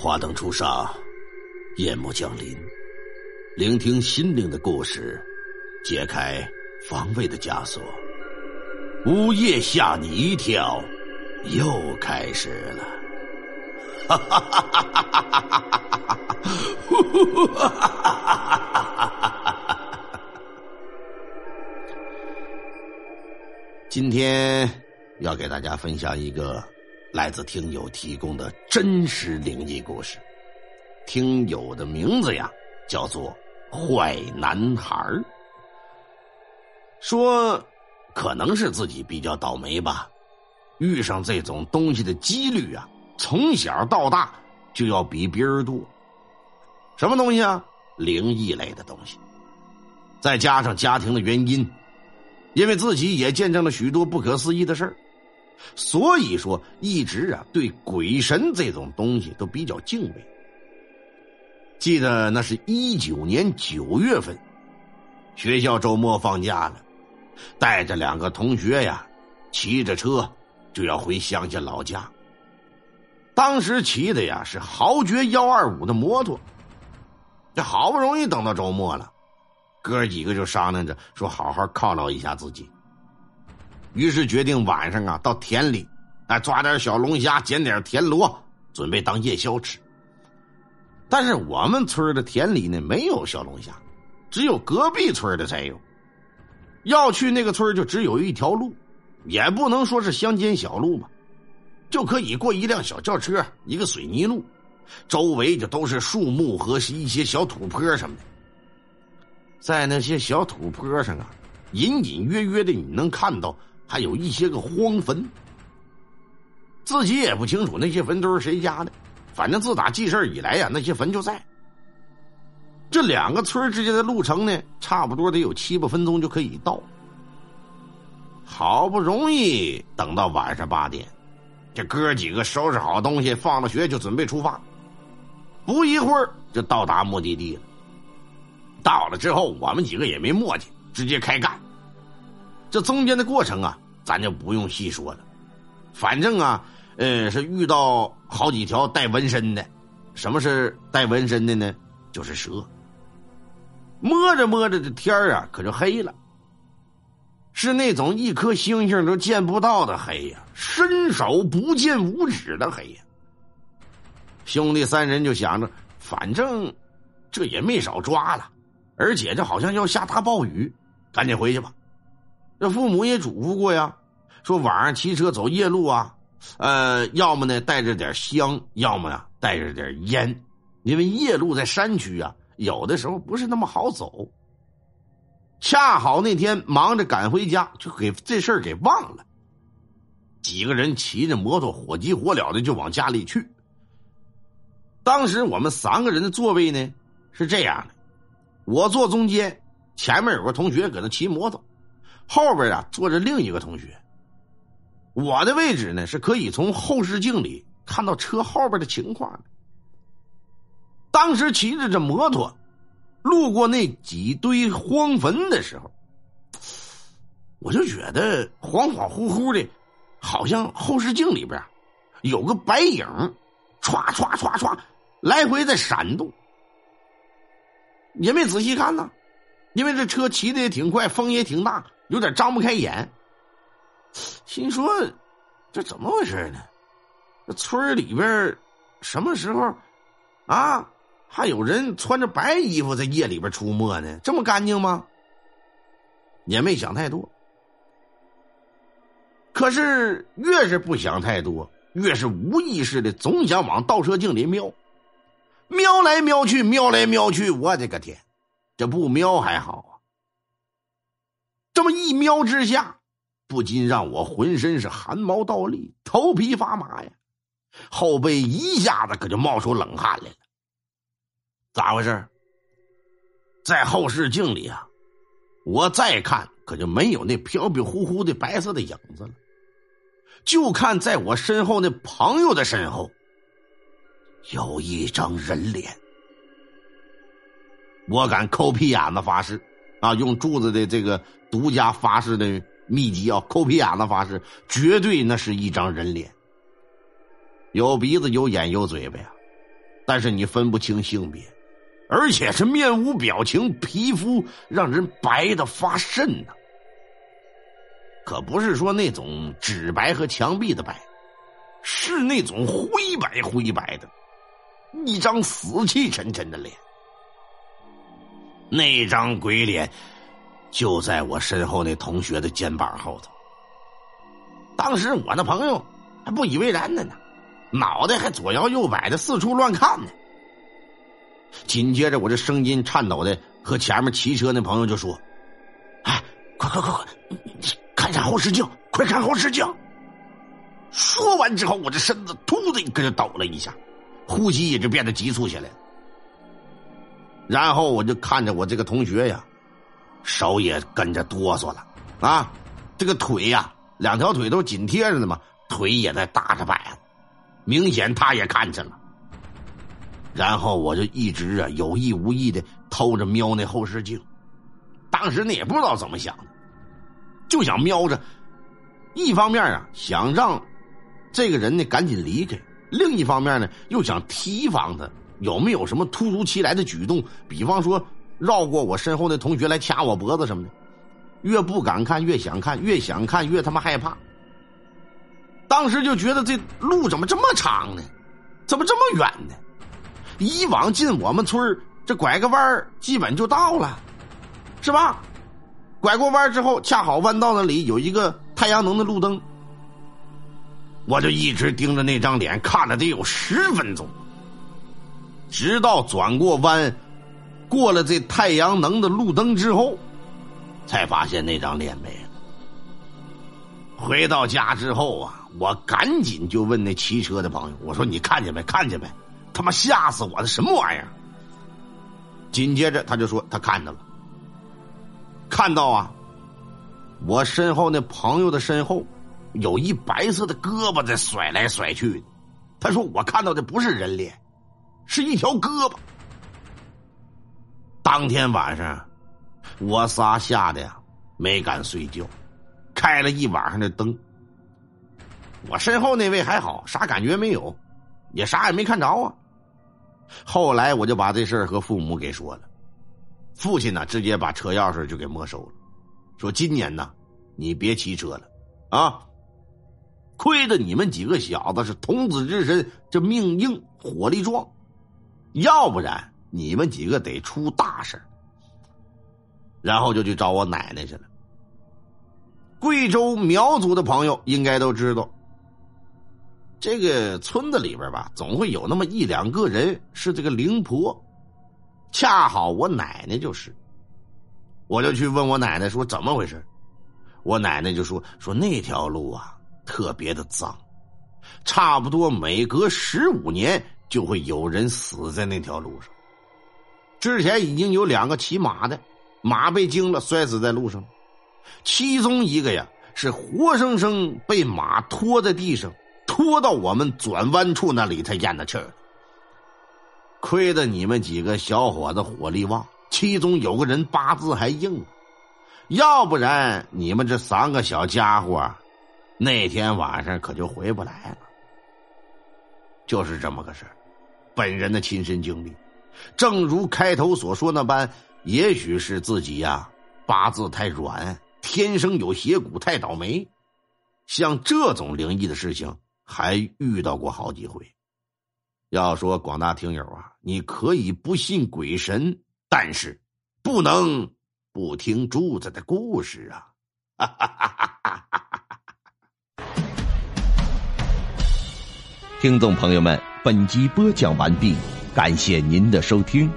花灯初上，夜幕降临，聆听心灵的故事，解开防卫的枷锁。午夜吓你一跳，又开始了。哈哈哈哈哈哈！今天要给大家分享一个。来自听友提供的真实灵异故事，听友的名字呀叫做坏男孩说可能是自己比较倒霉吧，遇上这种东西的几率啊，从小到大就要比别人多。什么东西啊？灵异类的东西，再加上家庭的原因，因为自己也见证了许多不可思议的事儿。所以说，一直啊对鬼神这种东西都比较敬畏。记得那是一九年九月份，学校周末放假了，带着两个同学呀，骑着车就要回乡下老家。当时骑的呀是豪爵幺二五的摩托。这好不容易等到周末了，哥几个就商量着说，好好犒劳一下自己。于是决定晚上啊到田里，哎抓点小龙虾，捡点田螺，准备当夜宵吃。但是我们村的田里呢没有小龙虾，只有隔壁村的才有。要去那个村就只有一条路，也不能说是乡间小路吧，就可以过一辆小轿车，一个水泥路，周围就都是树木和一些小土坡什么的。在那些小土坡上啊，隐隐约约的你能看到。还有一些个荒坟，自己也不清楚那些坟都是谁家的。反正自打记事以来呀，那些坟就在。这两个村之间的路程呢，差不多得有七八分钟就可以到。好不容易等到晚上八点，这哥几个收拾好东西，放了学就准备出发。不一会儿就到达目的地了。到了之后，我们几个也没磨叽，直接开干。这中间的过程啊，咱就不用细说了。反正啊，呃，是遇到好几条带纹身的。什么是带纹身的呢？就是蛇。摸着摸着，这天啊，可就黑了。是那种一颗星星都见不到的黑呀，伸手不见五指的黑呀。兄弟三人就想着，反正这也没少抓了，而且这好像要下大暴雨，赶紧回去吧。这父母也嘱咐过呀，说晚上骑车走夜路啊，呃，要么呢带着点香，要么呀带着点烟，因为夜路在山区啊，有的时候不是那么好走。恰好那天忙着赶回家，就给这事儿给忘了。几个人骑着摩托，火急火燎的就往家里去。当时我们三个人的座位呢是这样的，我坐中间，前面有个同学搁那骑摩托。后边啊坐着另一个同学，我的位置呢是可以从后视镜里看到车后边的情况的。当时骑着这摩托，路过那几堆荒坟的时候，我就觉得恍恍惚惚的，好像后视镜里边有个白影，歘歘歘歘，来回在闪动，也没仔细看呢，因为这车骑的也挺快，风也挺大。有点张不开眼，心说：“这怎么回事呢？这村里边什么时候啊，还有人穿着白衣服在夜里边出没呢？这么干净吗？”也没想太多。可是越是不想太多，越是无意识的总想往倒车镜里瞄，瞄来瞄去，瞄来瞄去，我的个天！这不瞄还好。啊一瞄之下，不禁让我浑身是汗毛倒立，头皮发麻呀，后背一下子可就冒出冷汗来了。咋回事？在后视镜里啊，我再看可就没有那飘飘忽忽的白色的影子了，就看在我身后那朋友的身后，有一张人脸。我敢抠屁眼子发誓。啊，用柱子的这个独家发誓的秘籍啊，抠皮眼子发誓，绝对那是一张人脸，有鼻子有眼有嘴巴呀，但是你分不清性别，而且是面无表情，皮肤让人白的发瘆呢。可不是说那种纸白和墙壁的白，是那种灰白灰白的，一张死气沉沉的脸。那张鬼脸就在我身后那同学的肩膀后头。当时我那朋友还不以为然的呢，脑袋还左摇右摆的四处乱看呢。紧接着，我这声音颤抖的和前面骑车那朋友就说：“哎，快快快快，你看下后视镜，快看后视镜！”说完之后，我这身子突的一个就抖了一下，呼吸也就变得急促起来。然后我就看着我这个同学呀，手也跟着哆嗦了啊，这个腿呀，两条腿都紧贴着的嘛，腿也在打着摆，明显他也看见了。然后我就一直啊有意无意的偷着瞄那后视镜，当时呢也不知道怎么想的，就想瞄着，一方面啊想让这个人呢赶紧离开，另一方面呢又想提防他。有没有什么突如其来的举动？比方说绕过我身后的同学来掐我脖子什么的，越不敢看越想看，越想看越他妈害怕。当时就觉得这路怎么这么长呢？怎么这么远呢？以往进我们村这拐个弯基本就到了，是吧？拐过弯之后，恰好弯道那里有一个太阳能的路灯，我就一直盯着那张脸看了得有十分钟。直到转过弯，过了这太阳能的路灯之后，才发现那张脸没了。回到家之后啊，我赶紧就问那骑车的朋友：“我说你看见没？看见没？他妈吓死我了！什么玩意儿？”紧接着他就说他看到了，看到啊，我身后那朋友的身后有一白色的胳膊在甩来甩去。他说我看到的不是人脸。是一条胳膊。当天晚上，我仨吓得呀没敢睡觉，开了一晚上的灯。我身后那位还好，啥感觉没有，也啥也没看着啊。后来我就把这事儿和父母给说了，父亲呢直接把车钥匙就给没收了，说今年呢你别骑车了啊。亏得你们几个小子是童子之身，这命硬，火力壮。要不然你们几个得出大事然后就去找我奶奶去了。贵州苗族的朋友应该都知道，这个村子里边吧，总会有那么一两个人是这个灵婆，恰好我奶奶就是。我就去问我奶奶说怎么回事，我奶奶就说说那条路啊特别的脏，差不多每隔十五年。就会有人死在那条路上。之前已经有两个骑马的，马被惊了，摔死在路上。其中一个呀，是活生生被马拖在地上，拖到我们转弯处那里才咽的气儿。亏得你们几个小伙子火力旺，其中有个人八字还硬，要不然你们这三个小家伙，那天晚上可就回不来了。就是这么个事儿。本人的亲身经历，正如开头所说那般，也许是自己呀八字太软，天生有邪骨，太倒霉。像这种灵异的事情，还遇到过好几回。要说广大听友啊，你可以不信鬼神，但是不能不听柱子的故事啊！哈哈哈哈哈！听众朋友们。本集播讲完毕，感谢您的收听。